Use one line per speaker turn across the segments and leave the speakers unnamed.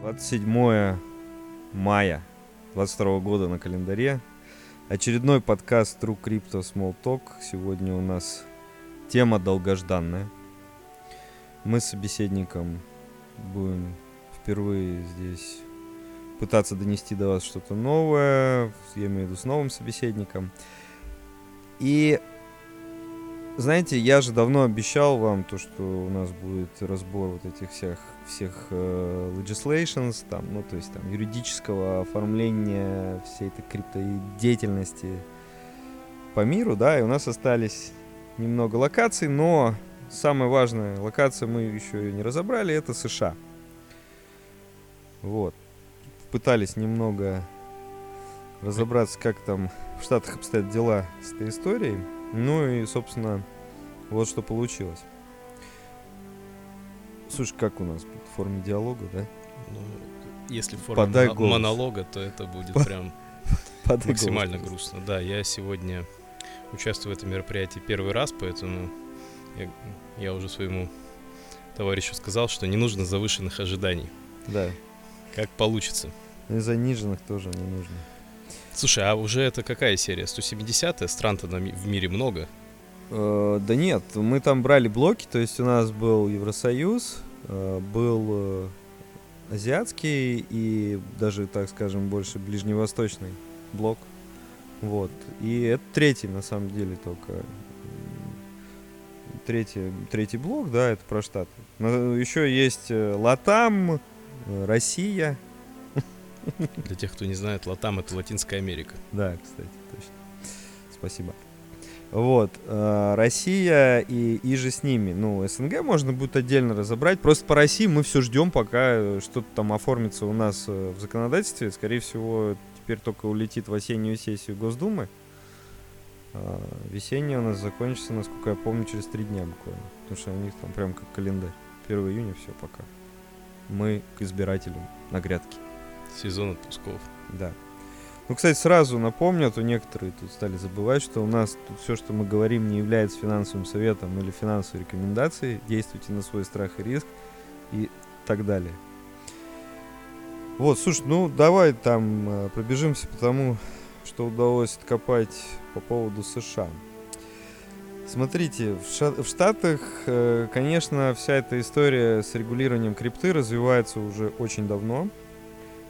27 мая 22 года на календаре. Очередной подкаст True Crypto Small Talk. Сегодня у нас тема долгожданная. Мы с собеседником будем впервые здесь пытаться донести до вас что-то новое. Я имею в виду с новым собеседником. И знаете, я же давно обещал вам то, что у нас будет разбор вот этих всех всех э, legislations, там, ну то есть там юридического оформления всей этой криптодеятельности по миру, да, и у нас остались немного локаций, но самая важная локация мы еще и не разобрали, это США. Вот. Пытались немного разобраться, как там в Штатах обстоят дела с этой историей. Ну и, собственно, вот что получилось. Слушай, как у нас в форме диалога, да?
Ну, если в форме
Подай голос.
монолога, то это будет
По-
прям
Подай
максимально
голос.
грустно. Да, я сегодня участвую в этом мероприятии первый раз, поэтому я, я уже своему товарищу сказал, что не нужно завышенных ожиданий.
Да.
Как получится.
И заниженных тоже не нужно.
Слушай, а уже это какая серия? 170-я? Стран-то в мире много.
Э, да нет, мы там брали блоки, то есть у нас был Евросоюз, э, был э, азиатский и даже, так скажем, больше ближневосточный блок. Вот. И это третий, на самом деле, только. Третий, третий блок, да, это про Штаты. Но еще есть э, Латам, э, Россия.
Для тех, кто не знает, Латам — это Латинская Америка.
Да, кстати, точно. Спасибо. Вот, э, Россия и, и же с ними. Ну, СНГ можно будет отдельно разобрать. Просто по России мы все ждем, пока э, что-то там оформится у нас э, в законодательстве. Скорее всего, теперь только улетит в осеннюю сессию Госдумы. Весенняя у нас закончится, насколько я помню, через три дня буквально. Потому что у них там прям как календарь. 1 июня все пока. Мы к избирателям на грядке.
Сезон отпусков.
Да. Ну, кстати, сразу напомню, а то некоторые тут стали забывать, что у нас тут все, что мы говорим, не является финансовым советом или финансовой рекомендацией. Действуйте на свой страх и риск и так далее. Вот, слушай, ну давай там э, пробежимся по тому, что удалось откопать по поводу США. Смотрите, в, Штатах, э, конечно, вся эта история с регулированием крипты развивается уже очень давно.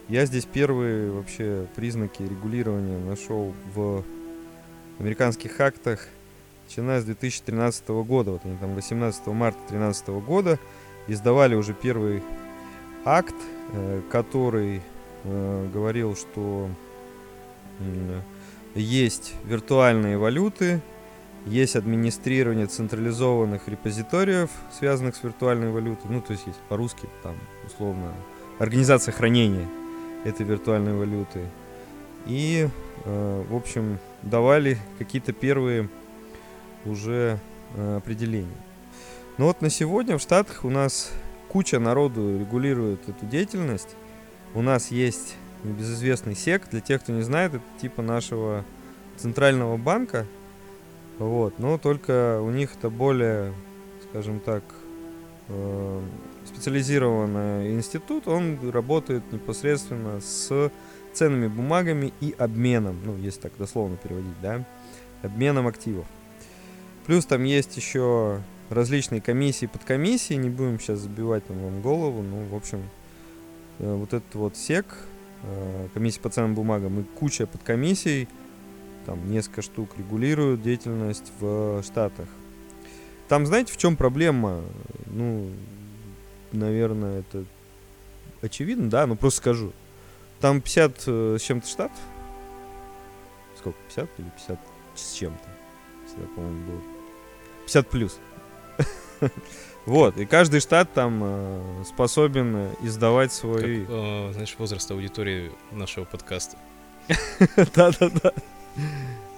Я здесь первые вообще признаки регулирования нашел в американских актах, начиная с 2013 года. Вот они там 18 марта 2013 года издавали уже первый акт, э, который э, говорил, что есть виртуальные валюты, есть администрирование централизованных репозиториев, связанных с виртуальной валютой. Ну, то есть есть по-русски там условно организация хранения этой виртуальной валюты. И, э, в общем, давали какие-то первые уже э, определения. Но вот на сегодня в Штатах у нас куча народу регулирует эту деятельность. У нас есть небезызвестный СЕК. Для тех, кто не знает, это типа нашего центрального банка. Вот, но только у них это более, скажем так, э, специализированный институт, он работает непосредственно с ценными бумагами и обменом, ну, если так дословно переводить, да, обменом активов. Плюс там есть еще различные комиссии, подкомиссии, не будем сейчас забивать там вам голову, ну, в общем, э, вот этот вот СЕК, э, комиссия по ценным бумагам и куча подкомиссий, там несколько штук регулируют деятельность в Штатах. Там, знаете, в чем проблема? Ну, наверное, это очевидно, да, но просто скажу. Там 50 э, с чем-то штатов. Сколько? 50 или 50 с чем-то? Всегда, по-моему, было. 50 плюс. Вот, и каждый штат там э, способен издавать
Как,
свои...
э, знаешь, возраст аудитории нашего подкаста.
Да-да-да.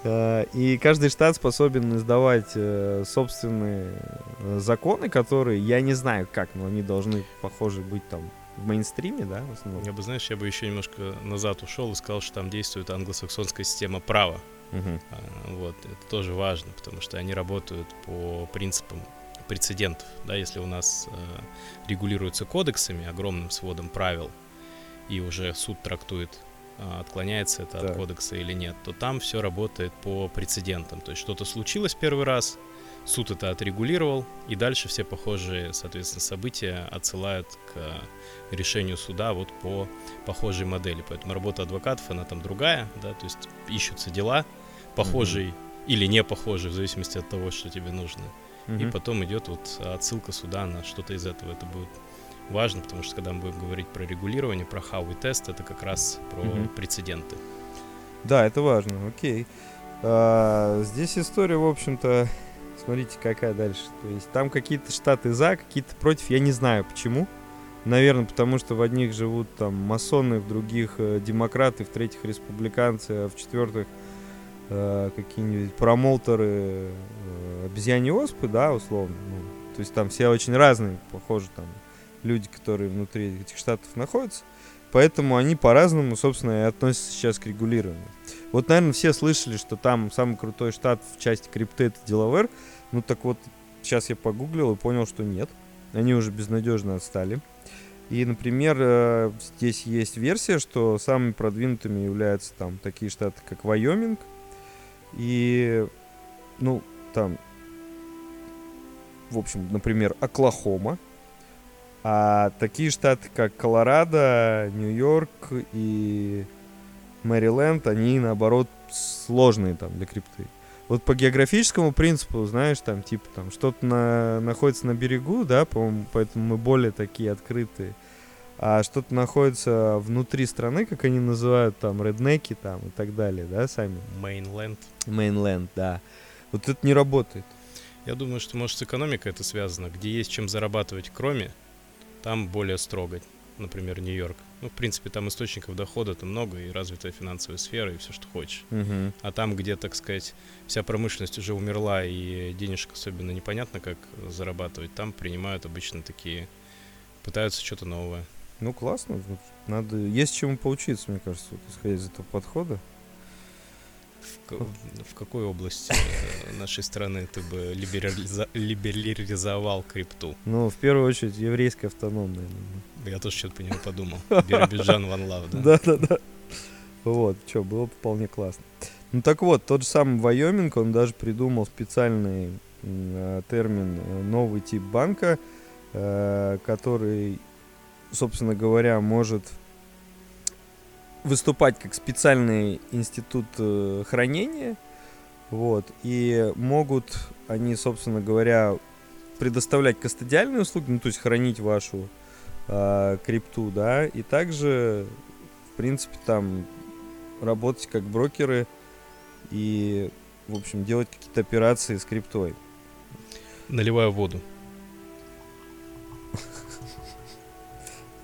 Э, И каждый штат способен издавать э, собственные э, законы, которые, я не знаю как, но они должны, похоже, быть там в мейнстриме, да, в основном.
Я бы, знаешь, я бы еще немножко назад ушел и сказал, что там действует англосаксонская система права. А, Вот, это тоже важно, потому что они работают по принципам прецедентов. Да, если у нас регулируется кодексами, огромным сводом правил, и уже суд трактует, отклоняется это
Так.
от кодекса или нет, то там все работает по прецедентам. То есть что-то случилось первый раз, суд это отрегулировал, и дальше все похожие, соответственно, события отсылают к решению суда вот по похожей модели. Поэтому работа адвокатов, она там другая, да, то есть ищутся дела похожие или не похожие, в зависимости от того, что тебе нужно. И
Мгм.
потом идет вот отсылка суда на что-то из этого. Это будет важно, потому что когда мы будем говорить про регулирование, про how и тест, это как раз про
Мгм.
прецеденты.
Да, это важно, окей. А, здесь история, в общем-то, смотрите, какая дальше. То есть там какие-то штаты за, какие-то против, я не знаю почему. Наверное, потому что в одних живут там масоны, в других э, демократы, в третьих республиканцы, а в четвертых э, какие-нибудь промоутеры э, обезьяньи оспы, да, условно. Ну, то есть там все очень разные, похоже, там люди, которые внутри этих штатов находятся. Поэтому они по-разному, собственно, и относятся сейчас к регулированию. Вот, наверное, все слышали, что там самый крутой штат в части крипты это Delaware. Ну так вот, сейчас я погуглил и понял, что нет. Они уже безнадежно отстали. И, например, э, здесь есть версия, что самыми продвинутыми являются там такие штаты, как Вайоминг. И, ну, там, в общем, например, Оклахома. А такие штаты, как Колорадо, Нью-Йорк и Мэриленд, они, наоборот, сложные там для крипты. Вот по географическому принципу, знаешь, там, типа, там, что-то на, находится на берегу, да, по-моему, поэтому мы более такие открытые. А что-то находится внутри страны, как они называют, там, реднеки, там, и так далее, да, сами.
Mainland.
Mainland, да. Вот это не работает.
Я думаю, что, может, с экономикой это связано. Где есть чем зарабатывать кроме, там более строго. Например, Нью-Йорк. Ну, в принципе, там источников дохода-то много, и развитая финансовая сфера, и все, что хочешь.
Мгм.
А там, где, так сказать, вся промышленность уже умерла, и денежек особенно непонятно, как зарабатывать, там принимают обычно такие, пытаются что-то новое.
Ну, классно. Надо... Есть чему поучиться, мне кажется, вот, исходя из этого подхода.
В, ка- в какой области э, нашей страны ты бы либерализа- либерализовал крипту?
Ну, в первую очередь, еврейская автономная.
Я тоже что-то по нему подумал. Биробиджан One Love, да?
Да, да, да. Вот, что, было бы вполне классно. Ну так вот, тот же самый Вайоминг, он даже придумал специальный э, термин э, новый тип банка, э, который, собственно говоря, может выступать как специальный институт э, хранения. Вот, и могут они, собственно говоря, предоставлять кастодиальные услуги, ну, то есть хранить вашу а, крипту, да, и также, в принципе, там работать как брокеры и, в общем, делать какие-то операции с криптой.
Наливаю воду.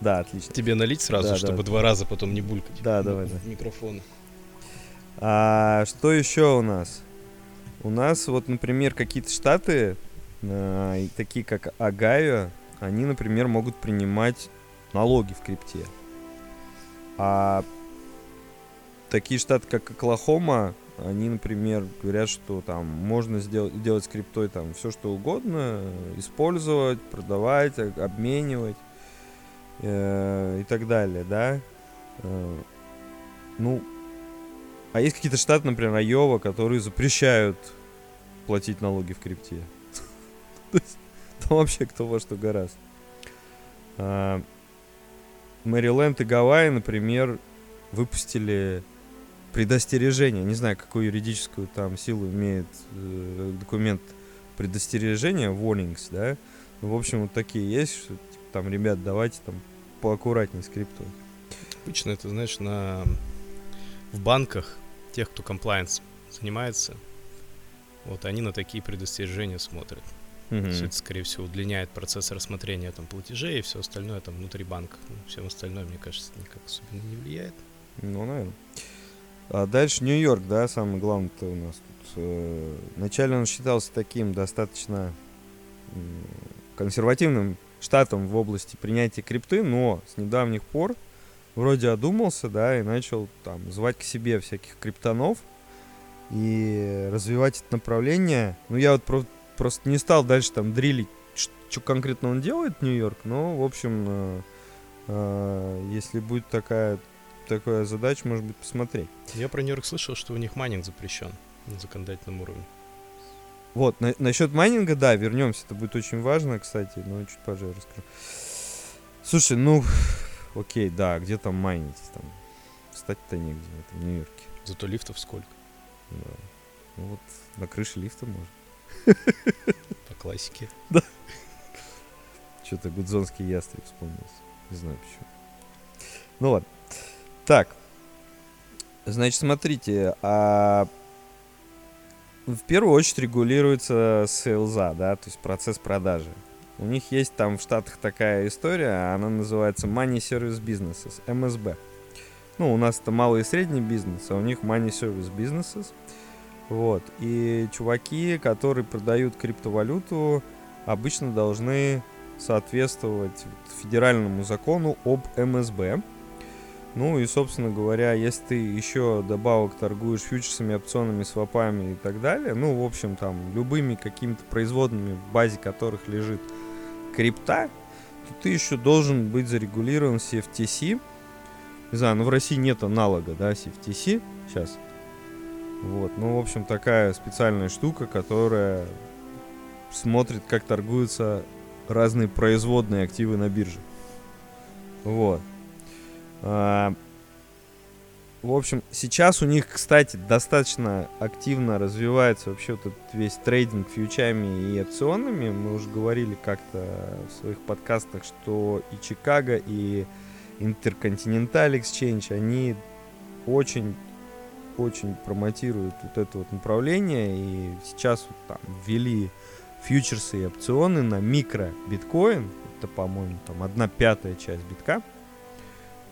Да, отлично.
Тебе налить сразу,
Да, да.
чтобы два раза потом не булькать?
Да,
в-
давай, да.
Микрофон.
А что еще у нас? У нас вот, например, какие-то штаты, и такие как Огайо, они, например, могут принимать налоги в крипте. А такие штаты, как Оклахома, они, например, говорят, что там можно сделать, делать с криптой там все что угодно, э, использовать, продавать, обменивать э, и так далее, да. Э, ну, а есть какие-то штаты, например, Айова, которые запрещают платить налоги в крипте. Там вообще кто во что гораст. А, Мэриленд и Гавайи, например, выпустили предостережение. Не знаю, какую юридическую там силу имеет э, документ предостережения, warnings, да. Ну, в общем, вот такие есть, что там, ребят, давайте там поаккуратнее с криптой.
Обычно это, знаешь, на... в банках тех, кто комплайенс занимается, вот они на такие предостережения смотрят.
Мгм.
Всё это, скорее всего, удлиняет процесс рассмотрения там платежей и все остальное там внутри банка. Ну, Всем остальное, мне кажется, никак особенно не влияет.
Ну, наверное. А дальше Нью-Йорк, да, самый главный-то у нас тут. Э, Вначале он считался таким достаточно консервативным штатом в области принятия крипты, но с недавних пор вроде одумался, да, и начал там звать к себе всяких криптонов и развивать это направление. Ну, я вот про- просто не стал дальше там дрилить, что конкретно он делает Нью-Йорк, но, в общем, э, э, если будет такая, такая задача, может быть, посмотреть.
Я про Нью-Йорк слышал, что у них майнинг запрещен на законодательном уровне.
Вот, на, насчет майнинга, да, вернемся, это будет очень важно, кстати, но чуть позже я расскажу. Слушай, ну, окей, да, где там майнить? Там, встать-то негде, в этом Нью-Йорке.
Зато лифтов сколько?
Да. Ну вот, на крыше лифта можно.
По классике.
Что-то гудзонский ястреб вспомнился. Не знаю почему. Ну ладно. Так. Значит, смотрите, а в первую очередь регулируется сейлза, да, то есть процесс продажи. У них есть там в Штатах такая история, она называется Money Service Businesses, MSB. Ну, у нас это малый и средний бизнес, а у них Money Service Businesses. Вот. И чуваки, которые продают криптовалюту, обычно должны соответствовать федеральному закону об МСБ. Ну и, собственно говоря, если ты еще добавок торгуешь фьючерсами, опционами, свопами и так далее, ну, в общем, там, любыми какими-то производными, в базе которых лежит крипта, то ты еще должен быть зарегулирован CFTC. Не знаю, ну в России нет аналога, да, CFTC сейчас. Вот, ну, в общем, такая специальная штука, которая смотрит, как торгуются разные производные активы на бирже. Вот. А, в общем, сейчас у них, кстати, достаточно активно развивается вообще вот этот весь трейдинг фьючами и опционами. Мы уже говорили как-то в своих подкастах, что и Чикаго, и Intercontinental Exchange, они очень очень промотируют вот это вот направление. И сейчас вот там ввели фьючерсы и опционы на микро биткоин, это, по-моему, там одна пятая часть битка,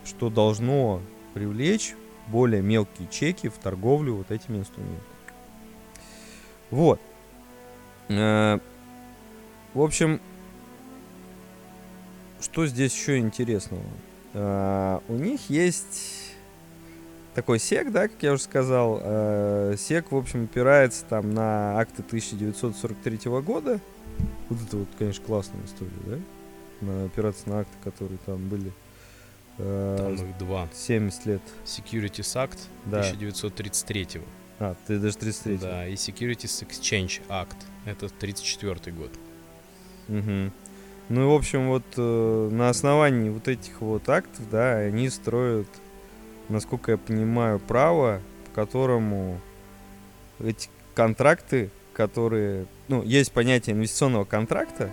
что должно привлечь более мелкие чеки в торговлю вот этими инструментами. Вот. Э, в общем, что здесь еще интересного? Э, у них есть такой сек, да, как я уже сказал. Э, сек, в общем, опирается там на акты 1943 года. Вот это вот, конечно, классная история, да? Опираться на акты, которые там были.
Э, там их два.
70 лет.
Securities Act да. 1933
А, ты даже 33
Да, и Securities Exchange Act. Это 34 год.
Угу. Ну и, в общем, вот э, на основании вот этих вот актов, да, они строят насколько я понимаю, право, по которому эти контракты, которые... Ну, есть понятие инвестиционного контракта,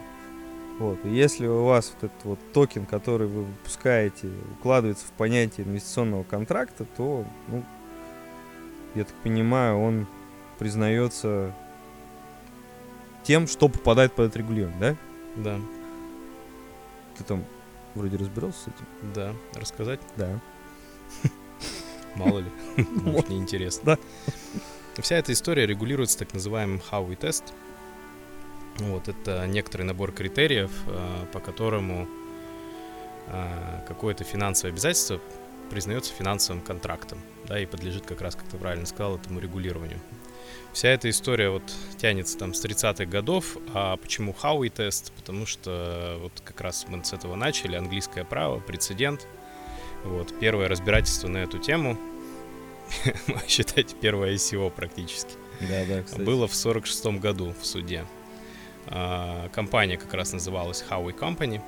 вот, и если у вас вот этот вот токен, который вы выпускаете, укладывается в понятие инвестиционного контракта, то, ну, я так понимаю, он признается тем, что попадает под это регулирование, да?
Да.
Ты там вроде разбирался с этим?
Да. Рассказать?
Да.
Мало ли, может, неинтересно.
Да.
Вся эта история регулируется так называемым Howey тест. Вот, это некоторый набор критериев, э, по которому э, какое-то финансовое обязательство признается финансовым контрактом, да, и подлежит как раз, как ты правильно сказал, этому регулированию. Вся эта история вот тянется там с 30-х годов. А почему Хауи тест? Потому что вот как раз мы с этого начали, английское право, прецедент – вот, первое разбирательство на эту тему, считайте, первое ICO практически,
да, да, кстати.
было в 46 году в суде. А, компания как раз называлась Howie Company,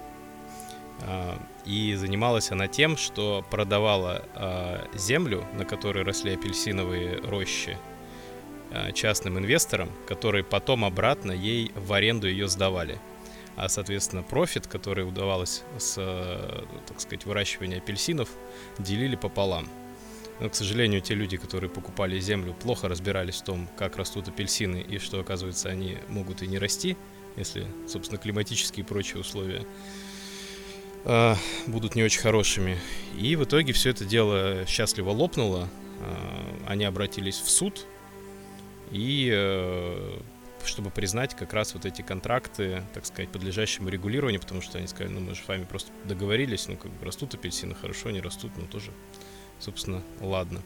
а, и занималась она тем, что продавала а, землю, на которой росли апельсиновые рощи, частным инвесторам, которые потом обратно ей в аренду ее сдавали а, соответственно, профит, который удавалось с, так сказать, выращивания апельсинов, делили пополам. Но, к сожалению, те люди, которые покупали землю, плохо разбирались в том, как растут апельсины и что, оказывается, они могут и не расти, если, собственно, климатические и прочие условия э, будут не очень хорошими. И в итоге все это дело счастливо лопнуло. Э, они обратились в суд и э, чтобы признать как раз вот эти контракты, так сказать, подлежащему регулированию, потому что они сказали, ну мы же с вами просто договорились, ну как бы растут апельсины, хорошо, не растут, ну тоже, собственно, ладно.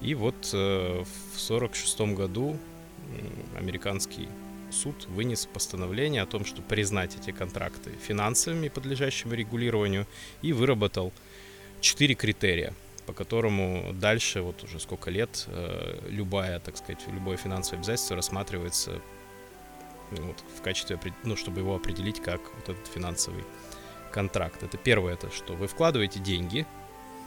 И вот э, в 46 году американский суд вынес постановление о том, что признать эти контракты финансовыми, подлежащими регулированию, и выработал четыре критерия, по которому дальше, вот уже сколько лет, э, любая, так сказать, любое финансовое обязательство рассматривается ну, вот, в качестве, ну, чтобы его определить как вот этот финансовый контракт. Это первое, это что вы вкладываете деньги,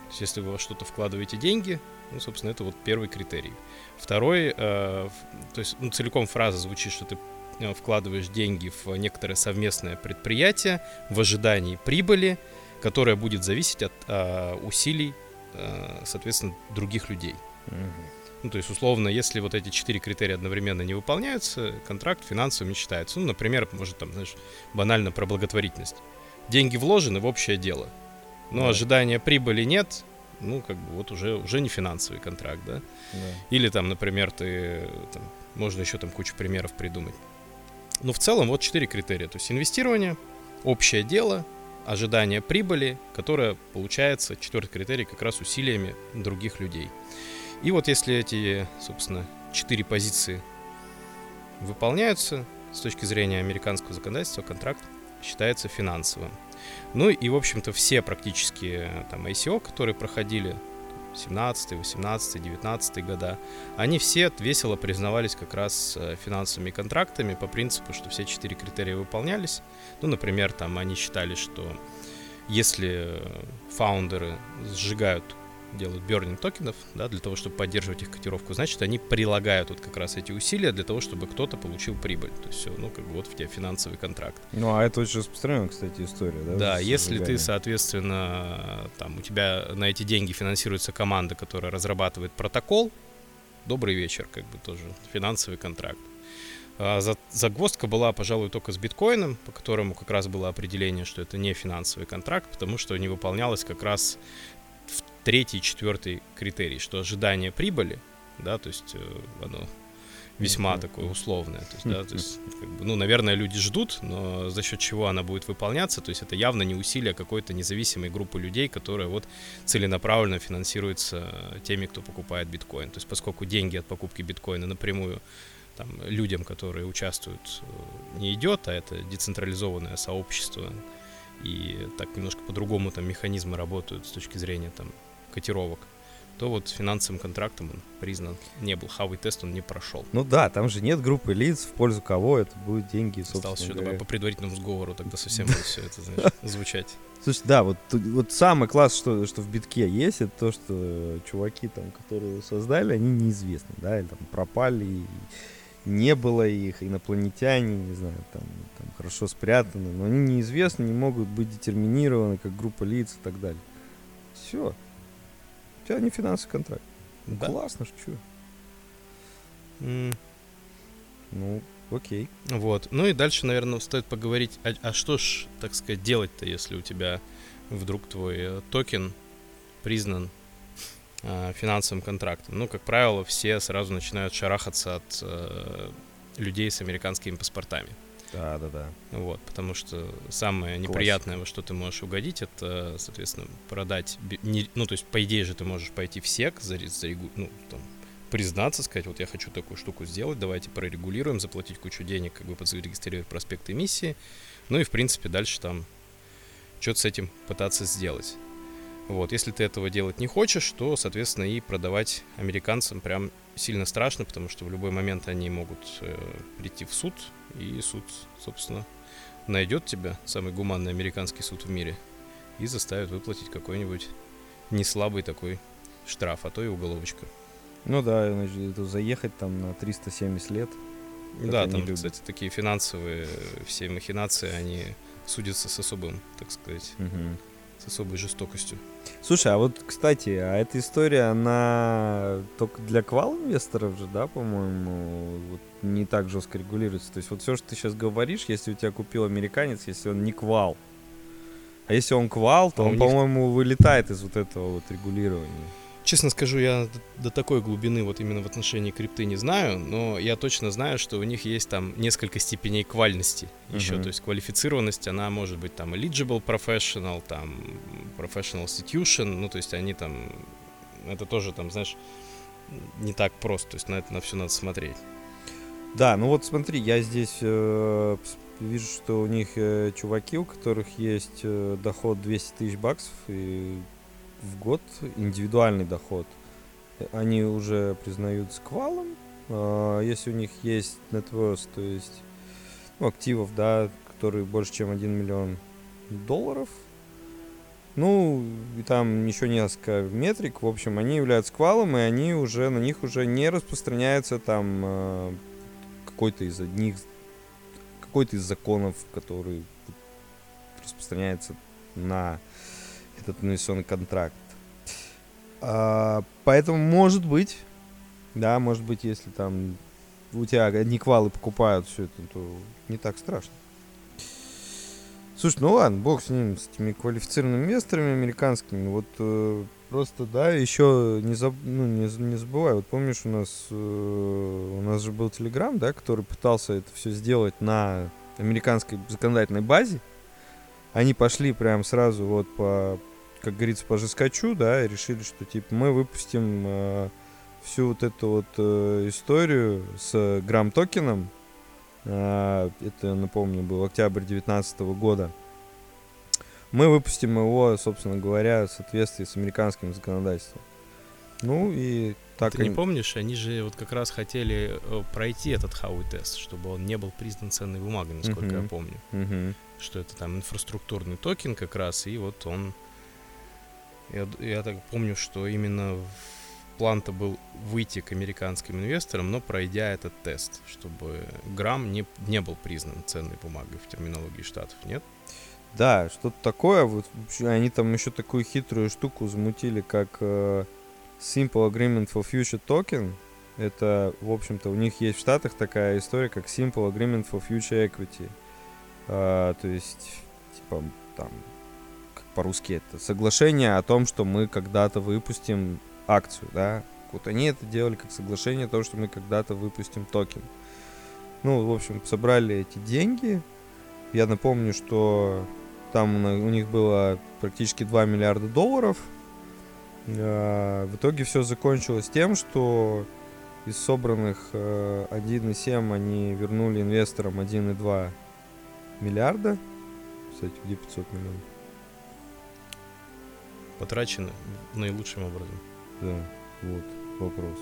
то есть если вы во что-то вкладываете деньги, ну, собственно, это вот первый критерий. Второй, э, то есть ну, целиком фраза звучит, что ты э, вкладываешь деньги в некоторое совместное предприятие в ожидании прибыли, которая будет зависеть от э, усилий, э, соответственно, других людей. Ну, то есть, условно, если вот эти четыре критерия одновременно не выполняются, контракт финансовым не считается. Ну, например, может, там, знаешь, банально про благотворительность. Деньги вложены в общее дело, но да. ожидания прибыли нет, ну, как бы вот уже, уже не финансовый контракт, да? да. Или там, например, ты, там, можно еще там кучу примеров придумать. Но в целом вот четыре критерия. То есть инвестирование, общее дело, ожидание прибыли, которое получается, четвертый критерий, как раз усилиями других людей. И вот если эти, собственно, четыре позиции выполняются, с точки зрения американского законодательства, контракт считается финансовым. Ну и, в общем-то, все практически там ICO, которые проходили 17, 18, 19 года, они все весело признавались как раз э, финансовыми контрактами по принципу, что все четыре критерия выполнялись. Ну, например, там они считали, что если фаундеры сжигают делают burning токенов, да, для того, чтобы поддерживать их котировку, значит, они прилагают вот как раз эти усилия для того, чтобы кто-то получил прибыль. То есть все, ну, как бы вот в тебя финансовый контракт.
Ну, а это очень распространенная, кстати, история, да?
Да, если ты, соответственно, там, у тебя на эти деньги финансируется команда, которая разрабатывает протокол, добрый вечер, как бы тоже финансовый контракт. А загвоздка была, пожалуй, только с биткоином, по которому как раз было определение, что это не финансовый контракт, потому что не выполнялось как раз третий четвертый критерий, что ожидание прибыли, да, то есть э, оно весьма mm-hmm. такое условное. То есть, да, то есть, как бы, ну, наверное, люди ждут, но за счет чего она будет выполняться, то есть это явно не усилие какой-то независимой группы людей, которая вот целенаправленно финансируется теми, кто покупает биткоин. То есть поскольку деньги от покупки биткоина напрямую там, людям, которые участвуют, э, не идет, а это децентрализованное сообщество, и так немножко по-другому там механизмы работают с точки зрения там котировок, то вот финансовым контрактом он признан не был. Хавый тест он не прошел.
Ну да, там же нет группы лиц, в пользу кого это будут деньги,
Осталось еще давай по предварительному сговору, тогда совсем будет все это, знаешь, звучать.
Слушай, да, вот, вот самый класс, что, что в битке есть, это то, что чуваки там, которые его создали, они неизвестны, да, или там пропали, и не было их, инопланетяне, не знаю, там, там хорошо спрятаны, но они неизвестны, не могут быть детерминированы как группа лиц и так далее. Все тебя не финансовый контракт. Ну, да? Классно, что? Mm. Ну, окей.
Вот. Ну и дальше, наверное, стоит поговорить, а, а что ж, так сказать, делать-то, если у тебя вдруг твой э, токен признан э, финансовым контрактом. Ну, как правило, все сразу начинают шарахаться от э, людей с американскими паспортами.
Да, да, да.
Вот, потому что самое Классика. неприятное, во что ты можешь угодить, это, соответственно, продать. Не, ну, то есть, по идее же, ты можешь пойти в СЕК, за, за, ну, там, признаться, сказать, вот я хочу такую штуку сделать, давайте прорегулируем, заплатить кучу денег, как бы зарегистрировать проспект эмиссии. Ну и, в принципе, дальше там что-то с этим пытаться сделать. Вот, если ты этого делать не хочешь, то, соответственно, и продавать американцам прям сильно страшно, потому что в любой момент они могут э, прийти в суд, и суд, собственно, найдет тебя, самый гуманный американский суд в мире, и заставит выплатить какой-нибудь неслабый такой штраф, а то и уголовочка.
Ну да, значит, заехать там на 370 лет.
Да, там, любят. кстати, такие финансовые все махинации, они судятся с особым, так сказать, угу. С особой жестокостью.
Слушай, а вот, кстати, а эта история, она только для квал-инвесторов же, да, по-моему, вот не так жестко регулируется. То есть вот все, что ты сейчас говоришь, если у тебя купил американец, если он не квал, а если он квал, то а он, них... по-моему, вылетает из вот этого вот регулирования.
Честно скажу, я до такой глубины вот именно в отношении крипты не знаю, но я точно знаю, что у них есть там несколько степеней квальности еще, uh-huh. то есть квалифицированность, она может быть там eligible professional, там professional institution, ну то есть они там, это тоже там, знаешь, не так просто, то есть на это на все надо смотреть.
Да, ну вот смотри, я здесь э, вижу, что у них э, чуваки, у которых есть э, доход 200 тысяч баксов и в год, индивидуальный доход. Они уже признают сквалом. А, если у них есть worth, то есть ну, активов, да, которые больше, чем 1 миллион долларов, ну, и там еще несколько метрик, в общем, они являются квалом, и они уже, на них уже не распространяется там э, какой-то из одних, какой-то из законов, который распространяется на этот инвестиционный контракт. А, поэтому, может быть, да, может быть, если там у тебя одни квалы покупают все это, то не так страшно. Слушай, ну ладно, бог с ним, с этими квалифицированными инвесторами американскими. Вот э, просто, да, еще не, заб, ну, не, не забывай. Вот помнишь, у нас, э, у нас же был Телеграм, да, который пытался это все сделать на американской законодательной базе. Они пошли прям сразу вот по, как говорится, по жескачу, да, и решили, что типа мы выпустим э, всю вот эту вот э, историю с грамм-токеном. А, это, напомню, был октябрь 2019 года. Мы выпустим его, собственно говоря, в соответствии с американским законодательством. Ну и так
Ты не
они-
помнишь, они же вот как раз хотели э, пройти этот Хауи тест, чтобы он не был признан ценной бумагой, насколько я
Мгм.
помню.
Мгм.
Что это там инфраструктурный токен как раз, и вот он... Я, я так помню, что именно план-то был выйти к американским инвесторам, но пройдя этот тест, чтобы грамм не, не был признан ценной бумагой в терминологии штатов, нет?
Да, что-то такое. Вот они там еще такую хитрую штуку замутили, как э, Simple Agreement for Future Token. Это, в общем-то, у них есть в Штатах такая история, как Simple Agreement for Future Equity. А, то есть, типа, там, как по-русски это, соглашение о том, что мы когда-то выпустим акцию, да. Вот они это делали как соглашение о том, что мы когда-то выпустим токен. Ну, в общем, собрали эти деньги. Я напомню, что там у них было практически 2 миллиарда долларов. А, В итоге все закончилось тем, что из собранных э, 1,7 они вернули инвесторам 1,2 миллиарда. Кстати, где 500 миллионов?
Потрачено наилучшим образом.
Да, вот вопрос.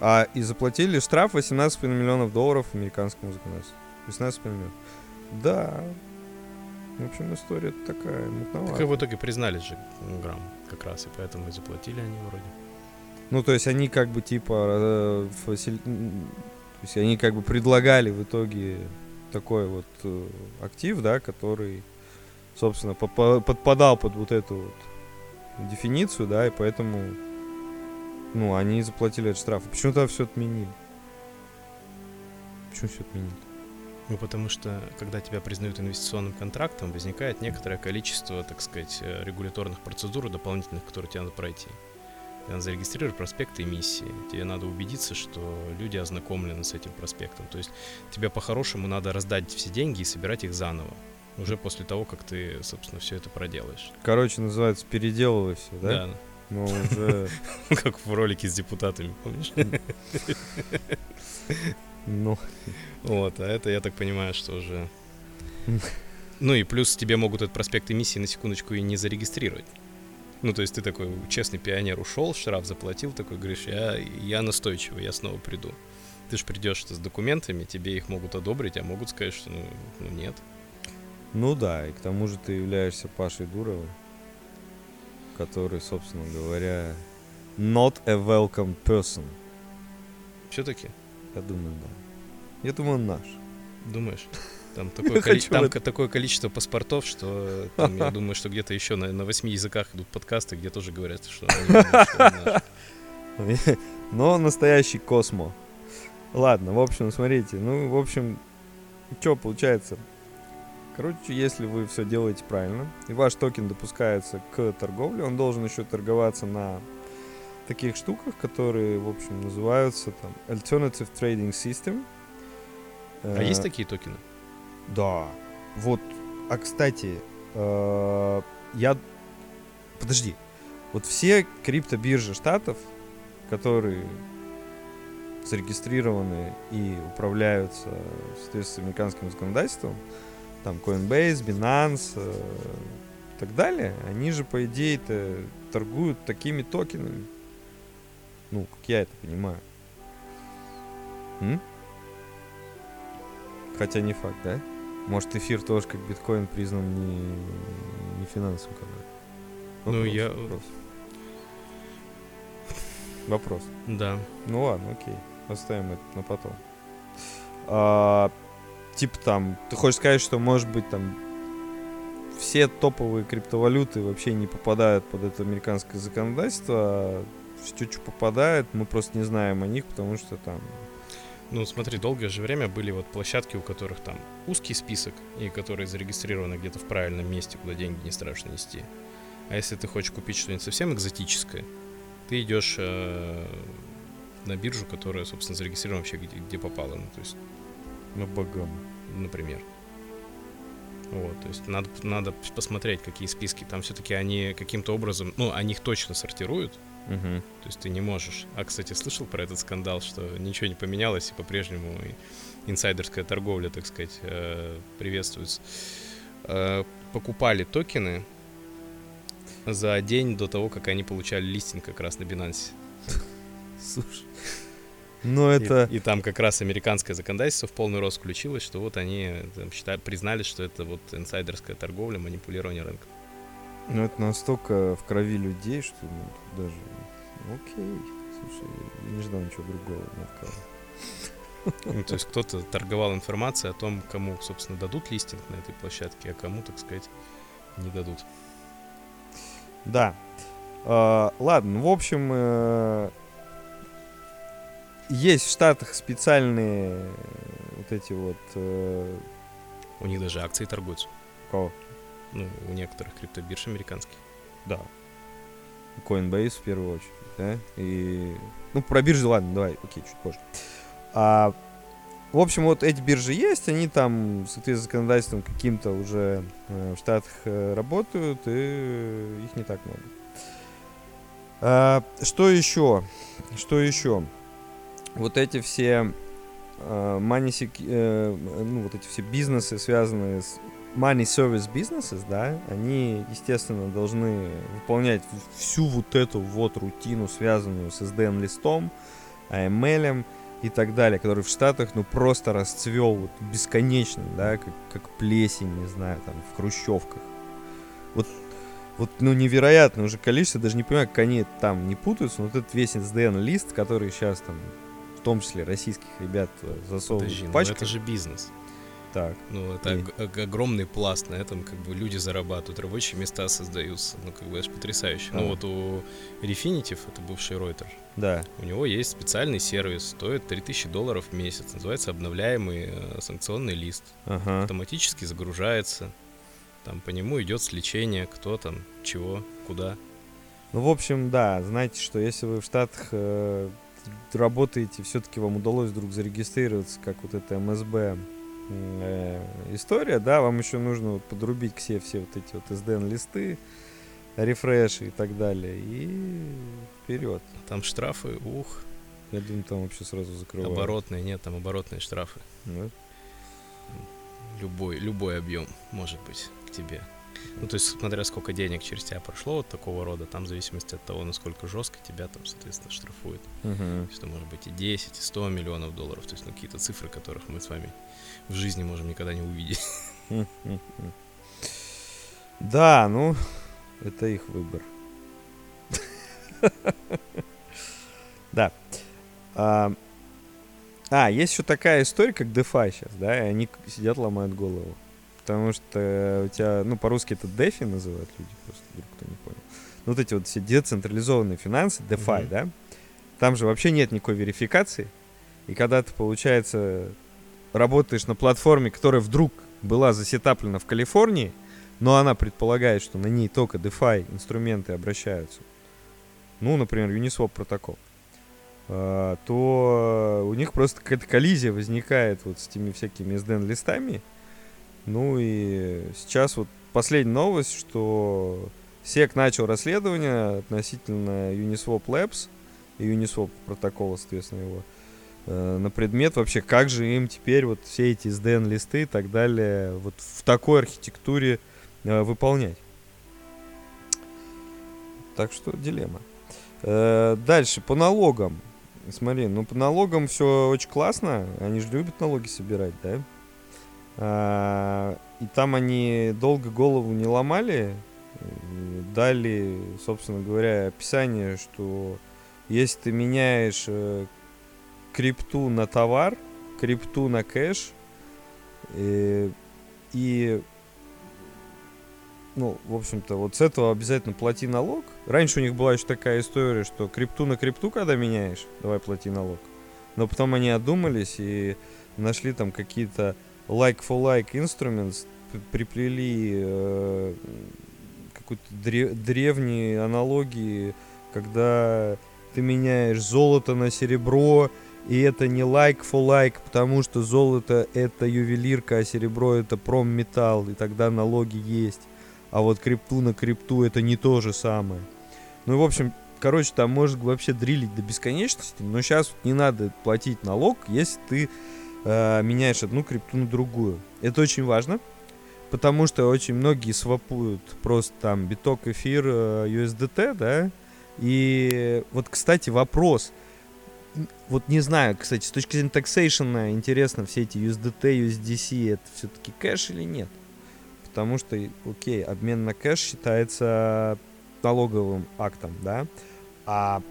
А и заплатили штраф 18,5 миллионов долларов американскому законодательству. 18,5 миллионов. Да. В общем, история такая мутноватая.
Так и в итоге признали же грамм как раз, и поэтому и заплатили они вроде.
Ну, то есть они как бы типа э, фасили- То есть они как бы предлагали в итоге такой вот э, актив, да, который, собственно, подпадал под вот эту вот дефиницию, да, и поэтому, ну, они заплатили этот штраф. Почему тогда все отменили? Почему все отменили?
Ну, потому что, когда тебя признают инвестиционным контрактом, возникает некоторое количество, так сказать, э, регуляторных процедур дополнительных, которые тебе надо пройти. Тебе надо зарегистрировать проспект эмиссии. Тебе надо убедиться, что люди ознакомлены с этим проспектом. То есть тебе по-хорошему надо раздать все деньги и собирать их заново. Уже после того, как ты, собственно, все это проделаешь.
Короче, называется переделывай все, да? Но уже,
Да. Как в ролике с депутатами, помнишь?
ну,
Вот, а это, я так понимаю, что уже... Ну и плюс тебе могут этот проспект эмиссии на секундочку и не зарегистрировать. Ну, то есть ты такой честный пионер ушел, штраф заплатил, такой говоришь, я, я настойчивый, я снова приду. Ты же придешь с документами, тебе их могут одобрить, а могут сказать, что ну, ну нет.
Ну да, и к тому же ты являешься Пашей Дуровой, который, собственно говоря, not a welcome person.
Все-таки,
Я думаю, да. Я думаю, наш.
думаешь? Там, такое, коли- там такое количество паспортов, что там, я думаю, что где-то еще на, на восьми языках идут подкасты, где тоже говорят, что он наш.
Но настоящий космо. Ладно, в общем, смотрите, ну, в общем, что получается? Короче, если вы все делаете правильно, и ваш токен допускается к торговле, он должен еще торговаться на таких штуках, которые, в общем, называются там Alternative Trading System.
А
Э,
есть такие токены?
Да. Вот. А кстати, э, я. Подожди. Вот все криптобиржи штатов, которые зарегистрированы и управляются в соответствии с американским законодательством, там Coinbase, Binance э, и так далее, они же, по идее-то, торгуют такими токенами. Ну, как я это понимаю. М? Хотя не факт, да? Может, эфир тоже как биткоин признан не, не финансовым каналом.
Ну, я-
Вопрос. Вопрос.
Да.
Ну ладно, окей. Оставим это на потом. А, типа там, ты хочешь сказать, что может быть там все топовые криптовалюты вообще не попадают под это американское законодательство, а все, что попадает, мы просто не знаем о них, потому что там...
Ну, смотри, долгое же время были вот площадки, у которых там узкий список, и которые зарегистрированы где-то в правильном месте, куда деньги не страшно нести. А если ты хочешь купить что-нибудь совсем экзотическое, ты идешь э, на биржу, которая, собственно, зарегистрирована вообще где, где попало. Ну, то есть,
На богам.
например. Вот, то есть надо, надо посмотреть, какие списки. Там все-таки они каким-то образом, ну, они их точно сортируют,
Угу.
то есть ты не можешь. А, кстати, слышал про этот скандал, что ничего не поменялось, и по-прежнему инсайдерская торговля, так сказать, э, приветствуется. Э, Покупали токены за день до того, как они получали листинг как раз на Binance.
Слушай. Ну
И-
это...
И, там как раз американское законодательство в полный рост включилось, что вот они там, считали, признали, что это вот инсайдерская торговля, манипулирование рынком.
Ну это настолько в крови людей, что ну, даже... ну, Окей. Слушай, я не ждал ничего другого ни от кого.
Ну, то есть кто-то торговал информацией о том, кому, собственно, дадут листинг на этой площадке, а кому, так сказать, не дадут.
Да. А, ладно, ну, в общем, э, есть в Штатах специальные э, вот эти вот... э,
У них даже акции торгуются.
кого?
Ну, у некоторых криптобирж американских.
Да. Coinbase в первую очередь, да? И... Ну, про биржи, ладно, давай, окей, чуть позже. А, в общем, вот эти биржи есть, они там, соответствии с законодательством каким-то уже э, в Штатах э, работают, и их не так много. А, что еще? Что еще? Вот эти все sec- э, ну, вот эти все бизнесы, связанные с money service businesses, да, они, естественно, должны выполнять всю вот эту вот рутину, связанную с SDN-листом, AML и так далее, который в Штатах, ну, просто расцвел вот бесконечно, да, как, как плесень, не знаю, там, в хрущевках. Вот, вот, ну, невероятное уже количество, даже не понимаю, как они там не путаются, но вот этот весь SDN-лист, который сейчас там, в том числе российских ребят э, засовывают
Подожди,
в
ну
пачки.
это же бизнес.
Так,
Ну, это
И?
ог- ог- огромный пласт, на этом как бы люди зарабатывают, рабочие места создаются. Ну, как бы это ж потрясающе.
А.
Ну, вот у Refinitiv, это бывший Reuters,
да.
у него есть специальный сервис, стоит 3000 долларов в месяц, называется обновляемый э, санкционный лист.
Ага.
Автоматически загружается, там по нему идет сличение, кто там, чего, куда.
Ну, в общем, да, знаете, что если вы в Штатах э, работаете, все-таки вам удалось вдруг зарегистрироваться, как вот эта МСБ история, да, вам еще нужно вот подрубить себе все вот эти вот SDN-листы, рефреши и так далее, и вперед.
Там штрафы, ух,
Я думаю, там вообще сразу закрывают.
оборотные, нет, там оборотные штрафы.
Да?
Любой, любой объем может быть к тебе. Ну, то есть, смотря сколько денег через тебя прошло вот такого рода, там в зависимости от того, насколько жестко тебя там, соответственно, штрафуют.
Мгм.
То есть, это может быть и 10, и 100 миллионов долларов. То есть, ну, какие-то цифры, которых мы с вами в жизни можем никогда не увидеть.
Да, ну, это их выбор. Да. А, а, есть еще такая история, как DeFi сейчас, да, и они сидят, ломают голову. Потому что у тебя, ну, по-русски это DeFi называют люди, просто вдруг кто не понял. Ну, вот эти вот все децентрализованные финансы, DeFi,
Мгм.
да, там же вообще нет никакой верификации. И когда ты, получается, работаешь на платформе, которая вдруг была засетаплена в Калифорнии, но она предполагает, что на ней только DeFi инструменты обращаются, ну, например, Uniswap протокол, а, то у них просто какая-то коллизия возникает вот с этими всякими SDN-листами. Ну и сейчас вот последняя новость, что SEC начал расследование относительно Uniswap Labs и Uniswap протокола, соответственно, его. э, на предмет вообще, как же им теперь вот все эти SDN-листы и так далее вот в такой архитектуре э, выполнять. Так что дилемма. Э, дальше, по налогам. Смотри, ну по налогам все очень классно. Они же любят налоги собирать, да? А, и там они долго голову не ломали. Дали, собственно говоря, описание, что если ты меняешь э, крипту на товар, крипту на кэш, э, и ну, в общем-то, вот с этого обязательно плати налог. Раньше у них была еще такая история, что крипту на крипту, когда меняешь, давай плати налог. Но потом они одумались и нашли там какие-то like-for-like instruments, приплели э, какой-то дре- древние аналогии, когда ты меняешь золото на серебро, и это не like for like, потому что золото это ювелирка, а серебро это промметалл, и тогда налоги есть а вот крипту на крипту это не то же самое. Ну и в общем, короче, там может вообще дрилить до бесконечности, но сейчас не надо платить налог, если ты э, меняешь одну крипту на другую. Это очень важно, потому что очень многие свапуют просто там биток, эфир, э, USDT, да, и вот, кстати, вопрос, вот не знаю, кстати, с точки зрения taxation интересно, все эти USDT, USDC, это все-таки кэш или нет? потому что, окей, обмен на кэш считается налоговым актом, да, а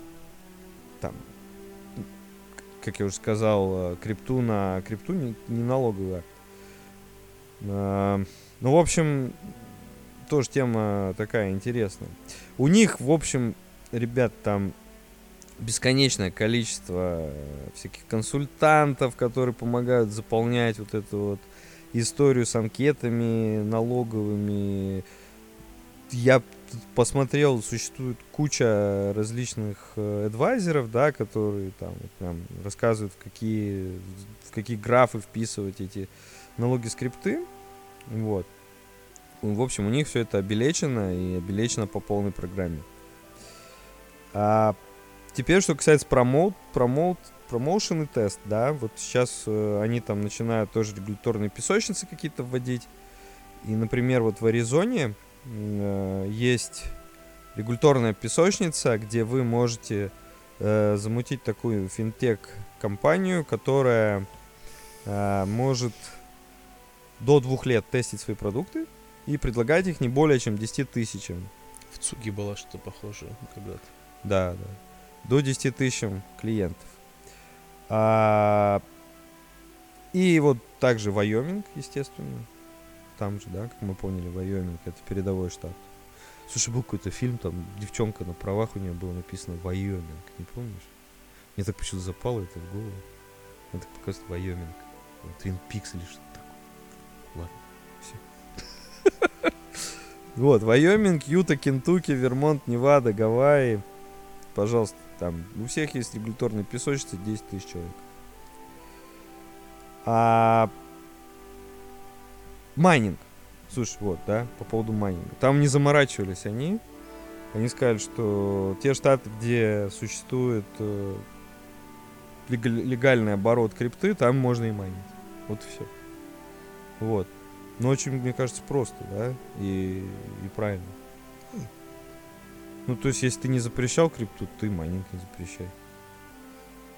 как я уже сказал, э, крипту на крипту не, не налоговый акт. А, ну, в общем, тоже тема такая интересная. У них, в общем, ребят, там бесконечное количество всяких консультантов, которые помогают заполнять вот эту вот историю с анкетами налоговыми. Я посмотрел, существует куча различных э, адвайзеров, да, которые там прям рассказывают, в какие, в какие графы вписывать эти налоги скрипты. Вот. В общем, у них все это обелечено и обелечено по полной программе. А теперь, что касается промоут, промоут промоушен и тест, да, вот сейчас э, они там начинают тоже регуляторные песочницы какие-то вводить. И, например, вот в Аризоне есть регуляторная песочница, где вы можете э, замутить такую финтех-компанию, которая э, может до двух лет тестить свои продукты и предлагать их не более чем 10 тысячам.
В Цуги было что-то похожее когда-то.
Да, да. До 10 тысячам клиентов. А, и вот также Вайоминг, естественно. Там же, да, как мы поняли, Вайоминг это передовой штат. Слушай, был какой-то фильм, там девчонка на правах у нее было написано Вайоминг, не помнишь? Мне так почему-то запало это в голову. Мне так показывает Вайоминг. Твин Пикс или что-то такое. Ладно, все. Вот, Вайоминг, Юта, Кентукки, Вермонт, Невада, Гавайи. Пожалуйста, там у всех есть регуляторные песочницы 10 тысяч человек. А майнинг. Слушай, вот, да, по поводу майнинга. Там не заморачивались они. Они сказали, что те штаты, где существует э, легальный оборот крипты, там можно и майнить. Вот и все. Вот. Но очень, мне кажется, просто, да, и, и правильно. Ну, то есть, если ты не запрещал крипту, ты майнинг не запрещай.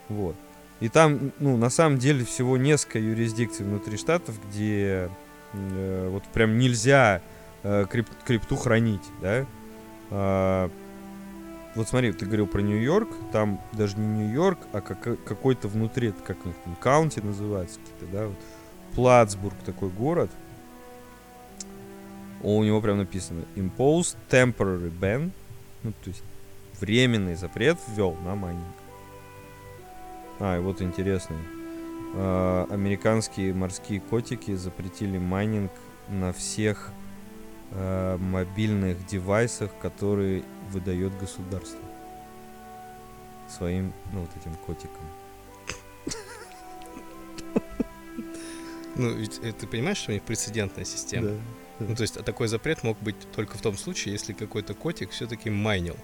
Вот. И там, ну, на самом деле, всего несколько юрисдикций внутри штатов, где вот прям нельзя э, крип, крипту хранить, да. А, вот смотри, ты говорил про Нью-Йорк, там даже не Нью-Йорк, а как, какой-то внутри, это как там county называется, какие-то, да, вот, Платтсбург такой город. У него прям написано Imposed Temporary Ban ну, то есть временный запрет ввел на майнинг. А, и вот интересный. А, американские морские котики запретили майнинг на всех а, мобильных девайсах, которые выдает государство. Своим, ну, вот этим котикам.
Ну, ведь э, ты понимаешь, что у них прецедентная система? Да. Ну, то есть такой запрет мог быть только в том случае, если какой-то котик все-таки майнил.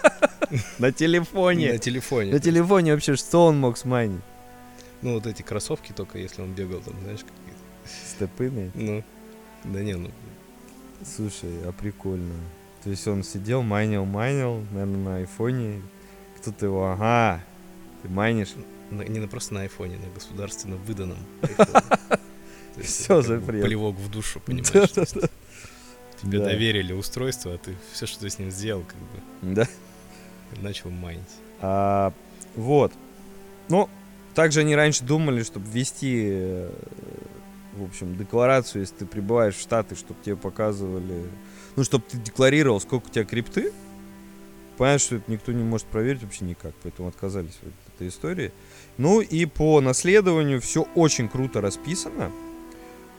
На телефоне.
На телефоне.
На телефоне вообще что он мог смайнить?
Ну, вот эти кроссовки только, если он бегал там, знаешь, какие-то.
Степыны.
Ну, да не, ну,
Слушай, а прикольно. То есть он сидел, майнил, майнил, наверное, на айфоне. Кто-то его, ага, ты майнишь.
на- не на, просто на айфоне, на государственно выданном. бы
запрет.
Плевок в душу, понимаешь? Тебе доверили устройство, а ты все, что ты с ним сделал, как бы
Да.
начал майнить.
А, вот. Ну, также они раньше думали, чтобы ввести, э, в общем, декларацию, если ты прибываешь в Штаты, чтобы тебе показывали, ну, чтобы ты декларировал, сколько у тебя крипты. Понятно, что это никто не может проверить вообще никак, поэтому отказались от этой истории. Ну и по наследованию все очень круто расписано.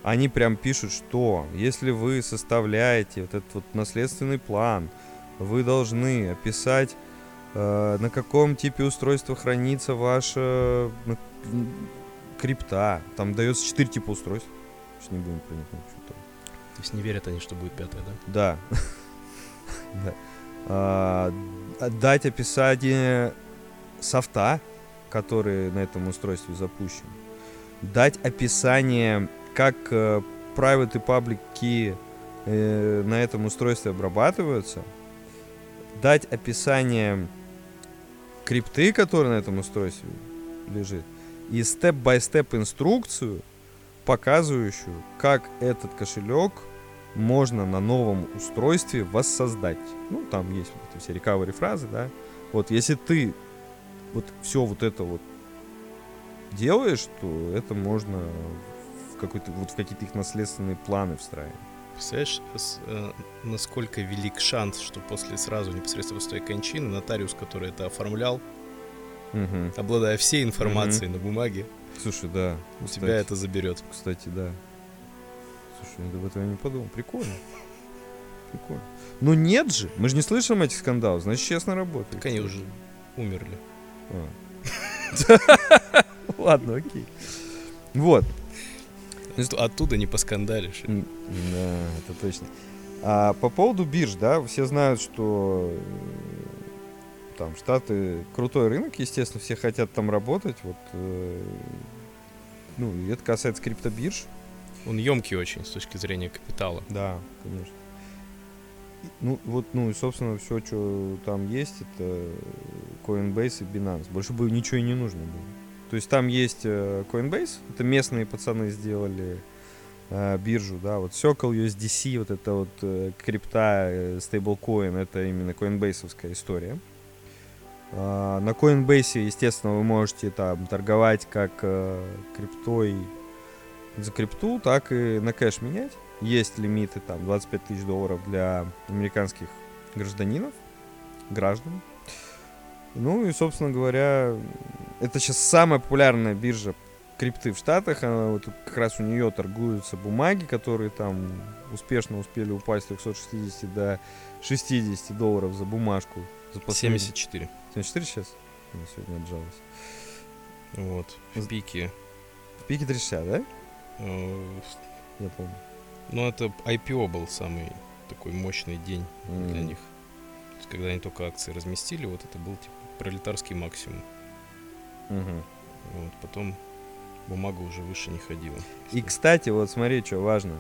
Они прям пишут, что если вы составляете вот этот вот наследственный план, вы должны описать на каком типе устройства хранится ваша м, крипта. Там дается 4 типа устройств. Сейчас не будем про них ну, что-то.
То есть не верят они, что будет пятое, да?
Да. Да. А, Дать описание софта, который на этом устройстве запущен. Дать описание, как э, private и public key э, на этом устройстве обрабатываются. Дать описание крипты, которая на этом устройстве лежит. И степ-бай-степ инструкцию, показывающую, как этот кошелек можно на новом устройстве воссоздать. Ну, там есть вот эти все recovery фразы, да. Вот, если ты вот все вот это вот делаешь, то это можно в какой-то вот в какие-то их наследственные планы встраивать.
Представляешь, э, насколько велик шанс, что после сразу непосредственно после твоей кончины нотариус, который это оформлял,
Мгм.
обладая всей информацией на бумаге,
Слушай, да.
у
кстати,
тебя это заберет.
Кстати, да. Слушай, я об этом не подумал. Прикольно. Прикольно. Но нет же, мы же не слышим этих скандалов, значит, честно работает.
Так они уже умерли.
А. Ладно, окей. Вот.
Ну, Оттуда не поскандалишь.
Да, это точно. А по поводу бирж, да, все знают, что э, там Штаты крутой рынок, естественно, все хотят там работать. Вот, э, ну, это касается криптобирж.
Он емкий очень с точки зрения капитала.
Да, конечно. Ну, вот, ну и, собственно, все, что там есть, это Coinbase и Binance. Больше бы ничего и не нужно было. То есть там есть э, Coinbase, это местные пацаны сделали э, биржу, да, вот Circle USDC, вот это вот э, крипта, стейблкоин, это именно Coinbase история. А, на Coinbase, естественно, вы можете там торговать как э, криптой за крипту, так и на кэш менять. Есть лимиты там 25 тысяч долларов для американских гражданинов, граждан. Ну и, собственно говоря, это сейчас самая популярная биржа крипты в Штатах. Она, вот, как раз у нее торгуются бумаги, которые там успешно успели упасть с 360 до 60 долларов за бумажку. За последние-
74.
74 сейчас? Я сегодня отжалась.
Вот. В пике.
В пике 360, да?
э,
Я помню.
Ну, это IPO был самый такой мощный день для
М.
них. То есть, когда они только акции разместили, вот это был типа пролетарский максимум.
Мгм.
Вот, потом бумага уже выше не ходила.
И, кстати, вот смотри, что важно.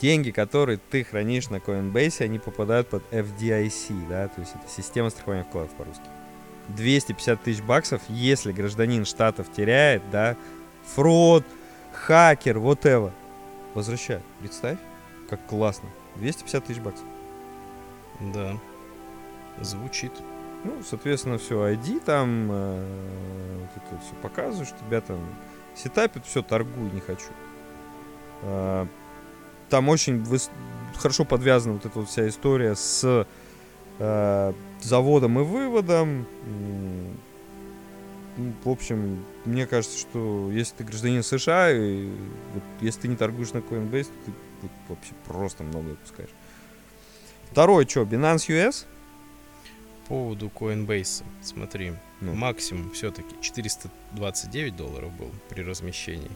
Деньги, которые ты хранишь на Coinbase, они попадают под FDIC, да, то есть это система страхования вкладов по-русски. 250 тысяч баксов, если гражданин штатов теряет, да, фрод, хакер, whatever, возвращают. Представь, как классно. 250 тысяч баксов.
Да. Звучит.
Ну, соответственно, все, ID там, э, вот это все показываешь, тебя там сетапят, все, торгуй, не хочу. А, там очень хорошо подвязана вот эта вот вся история с э, заводом и выводом. Ну, в общем, мне кажется, что если ты гражданин США, и вот если ты не торгуешь на Coinbase, ты вообще просто много пускаешь. Второе, что, Binance US?
По поводу Coinbase, смотри,
Ну.
максимум все-таки 429 долларов был при размещении.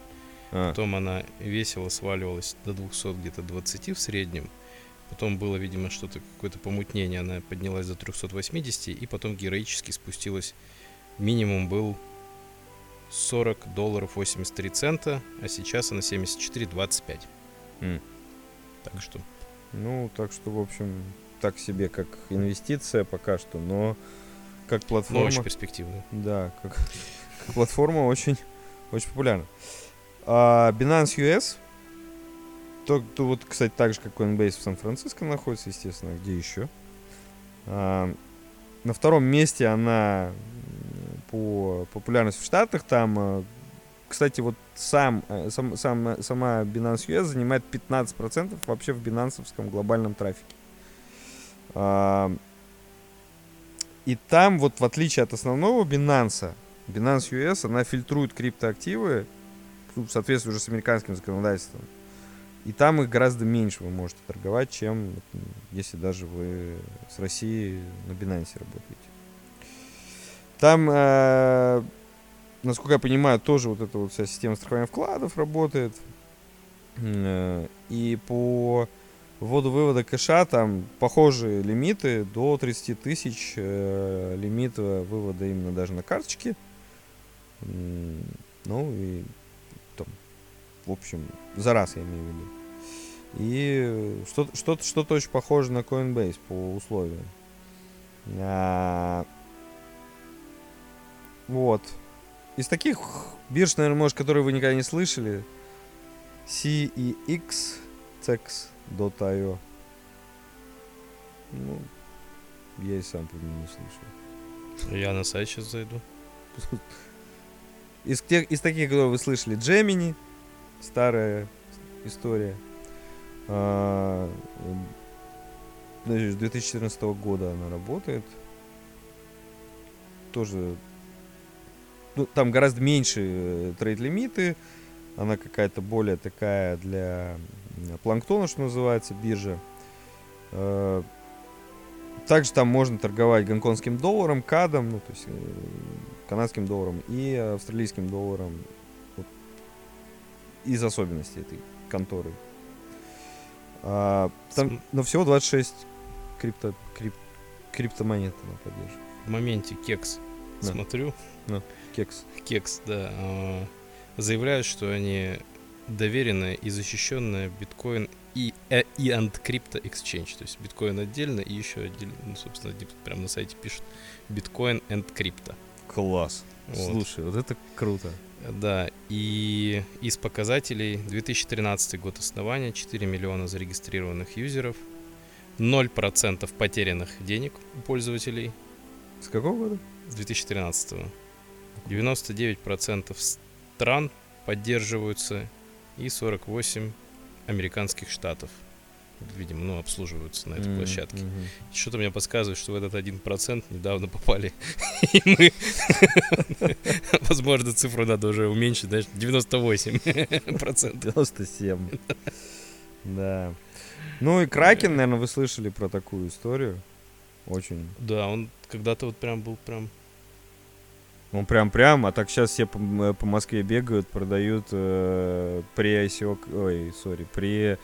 А,
Потом она весело сваливалась до 200 где-то 20 в среднем. Потом было, видимо, что-то, какое-то помутнение. Она поднялась до 380 и потом героически спустилась. Минимум был 40 долларов 83 цента, а сейчас она 74,25.
М.
Так что
Ну, так что, в общем, так себе как инвестиция пока что, но как платформа...
очень перспективно.
Да, как, как платформа очень, очень популярна. А Binance US, то, то вот, кстати, так же, как Coinbase в Сан-Франциско находится, естественно, где еще. А, на втором месте она по популярности в Штатах, там, э, кстати, вот сам, э, сам, сам- сама Binance US занимает 15% вообще в бинансовском глобальном трафике. И там, вот в отличие от основного Binance, Binance US, она фильтрует криптоактивы, ну, в соответствии уже с американским законодательством. И там их гораздо меньше вы можете торговать, чем если даже вы с России на Binance работаете. Там, э, насколько я понимаю, тоже вот эта вот вся система страхования вкладов работает. Э, И по вводу-вывода кэша там похожие лимиты до 30 тысяч э, лимит э, вывода именно даже на карточки. М, Ну и там, в общем, за раз я имею в виду. И что-то, что-то, что-то очень похоже на Coinbase по условиям. А, вот. Из таких бирж, наверное, может, которые вы никогда не слышали, CEX, CEX.io. Ну, я и сам по нему не слышал.
Я на сайт сейчас зайду.
Из, тех, из таких, которые вы слышали, Gemini, старая история. А, значит, с 2014 года она работает. Тоже ну, там гораздо меньше э, трейд-лимиты. Она какая-то более такая для планктона, что называется, биржа. Э, Также там можно торговать гонконгским долларом, кадом, ну, то есть э, канадским долларом и австралийским долларом. Вот из особенностей этой конторы. А, там, но всего 26 крипто, крип- криптомонет она поддерживает.
В моменте кекс.
Да.
Смотрю,
Кекс.
кекс, да, а, заявляют, что они доверенная и защищенная биткоин и, э, и and crypto exchange. То есть биткоин отдельно и еще отдельно, ну, собственно, прямо на сайте пишут биткоин and crypto.
Класс.
Вот.
Слушай, вот это круто.
Да, и из показателей 2013 год основания, 4 миллиона зарегистрированных юзеров, 0% потерянных денег у пользователей
С какого года?
с 2013 99% стран поддерживаются и 48 американских штатов, видимо, ну, обслуживаются на этой
М,
площадке.
мгм.
Что-то мне подсказывает, что в этот 1% недавно попали. И мы, возможно, цифру надо уже уменьшить, знаешь, 98%.
97. Да. Ну и Кракен, наверное, вы слышали про такую историю. Очень.
Да, он когда-то вот прям был прям...
Он прям-прям, а так сейчас все по, м, по Москве бегают, продают э, при ICO, ой, сори, при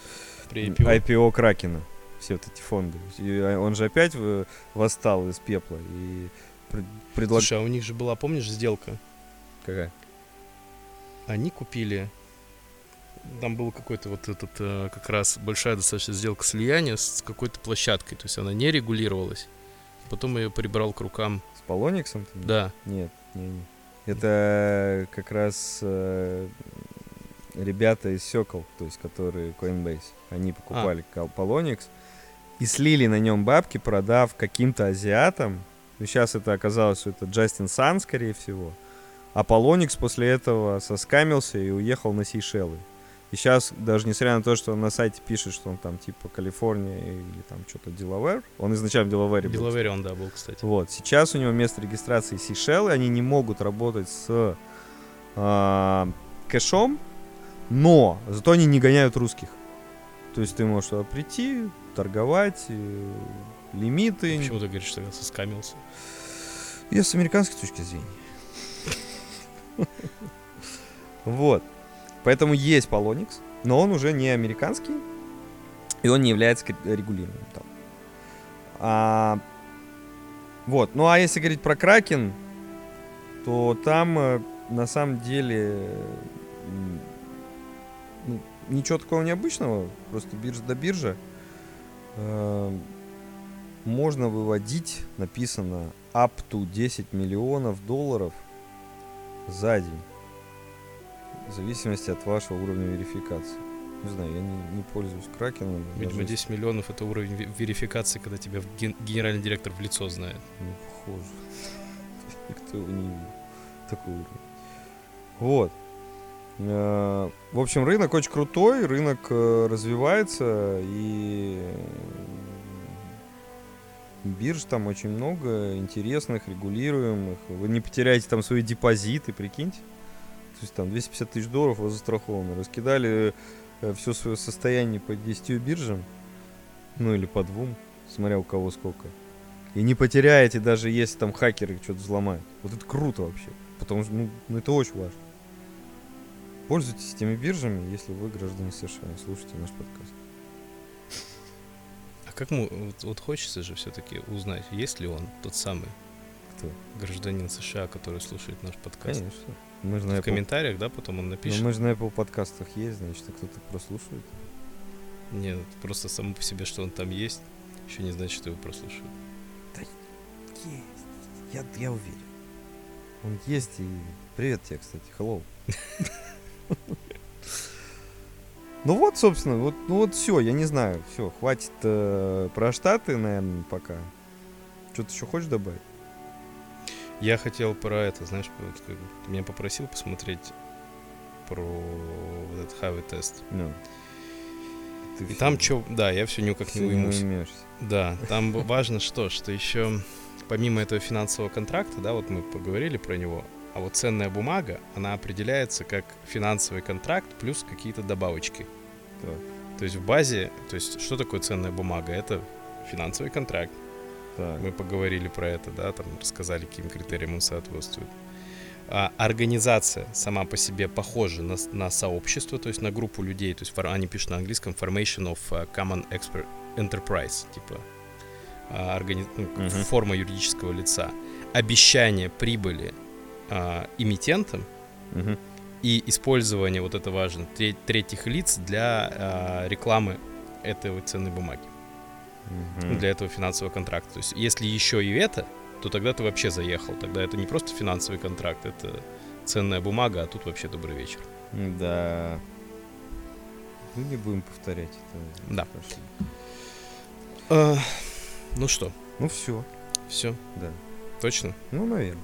При IPO.
IPO Кракена. Все вот эти фонды. И, а, он же опять в- восстал из пепла и предлагает...
Слушай, а у них же была, помнишь, сделка?
Какая?
Они купили... Там был какой-то вот этот, э, как раз большая достаточно сделка слияния с какой-то площадкой. То есть она не регулировалась. Потом ее прибрал к рукам.
С Полониксом?
Да,
Нет, не, не. Это как раз э, ребята из Circle, то есть которые Coinbase. Они покупали Кал- Polonix и слили на нем бабки, продав каким-то азиатам. Ну, сейчас это оказалось, что это Джастин Сан, скорее всего. А Polonix после этого соскамился и уехал на Сейшелы. И сейчас, даже несмотря на то, что он на сайте пишет, что он там типа Калифорния или там что-то Делавер, он изначально в Делавере был.
Делавере он, да, был, кстати.
Вот, сейчас у него место регистрации Сейшелы, они не могут работать с а, кэшом, но зато они не гоняют русских. То есть ты можешь туда прийти, торговать, э, лимиты.
Почему ты говоришь, что я соскамился?
Я с американской точки зрения. Вот. Поэтому есть Polonix, но он уже не американский, и он не является регулируемым там. А, вот. Ну а если говорить про Кракен, то там э, на самом деле ну, ничего такого необычного, просто биржа до биржа. Э, можно выводить, написано, up to 10 миллионов долларов за день. В зависимости от вашего уровня верификации. Не знаю, я не, не пользуюсь кракеном.
Видимо,
даже
10 миллионов это уровень ве- верификации, когда тебя ген- генеральный директор в лицо знает.
Не похоже. Никто его не видел. Такой уровень. Вот. Э, В общем, рынок очень крутой, рынок э, развивается, и бирж там очень много интересных, регулируемых. Вы не потеряете там свои депозиты, прикиньте. То есть там 250 тысяч долларов у вас застраховано. Раскидали все свое состояние по 10 биржам, ну или по двум, смотря у кого сколько. И не потеряете, даже если там хакеры что-то взломают. Вот это круто вообще. Потому что, ну, ну, это очень важно. Пользуйтесь этими биржами, если вы граждане США и слушайте наш подкаст.
А как му, вот, вот хочется же все-таки узнать, есть ли он тот самый
Кто?
гражданин США, который слушает наш подкаст?
Конечно. Мы же на
В
Apple,
комментариях, да, потом он
ну,
напишет.
мы же на Apple подкастах есть, значит, кто-то прослушивает.
Нет, просто само по себе, что он там есть, еще не значит, что его прослушают.
Есть. Я, я уверен. Он есть и... Привет тебе, кстати. Hello. Ну вот, собственно, вот, ну вот все, я не знаю, все, хватит э, про Штаты, наверное, пока. Что-то еще хочешь добавить?
Я хотел про это, знаешь, ты меня попросил посмотреть про вот этот хавый тест.
Ты
И там что, да, я все никак не уймусь.
уймешься.
Да, там важно что, что еще помимо этого финансового контракта, да, вот мы поговорили про него, а вот ценная бумага, она определяется как финансовый контракт плюс какие-то добавочки.
Так.
То есть в базе, то есть что такое ценная бумага? Это финансовый контракт.
Так.
Мы поговорили про это, да, там рассказали, каким критериям он соответствует. А организация сама по себе похожа на, на сообщество, то есть на группу людей. То есть они пишут на английском formation of uh, common expert enterprise, типа а, органи-
Мгм.
форма юридического лица. Обещание прибыли а, эмитентам
Мгм.
и использование, вот это важно, тре- третьих лиц для а, рекламы этой вот ценной бумаги
Мгм.
для этого финансового контракта. То есть, если еще и это, то тогда ты вообще заехал. Тогда это не просто финансовый контракт, это ценная бумага, а тут вообще добрый вечер.
Да. Ну, не будем повторять это.
Да. А, ну что,
Ну, все,
все,
да.
точно?
Ну, наверное.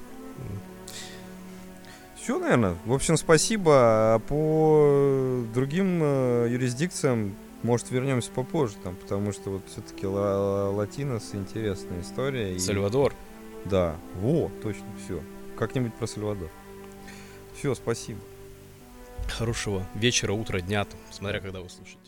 Все, наверное. В общем, спасибо. А по другим э, юрисдикциям, может, вернемся попозже, там, потому что вот все-таки Латинос интересная история. и-
Сальвадор.
Да, во, точно, все. Как-нибудь про Сальвадор. Все, спасибо.
Хорошего вечера, утра, дня, там, смотря когда вы слушаете.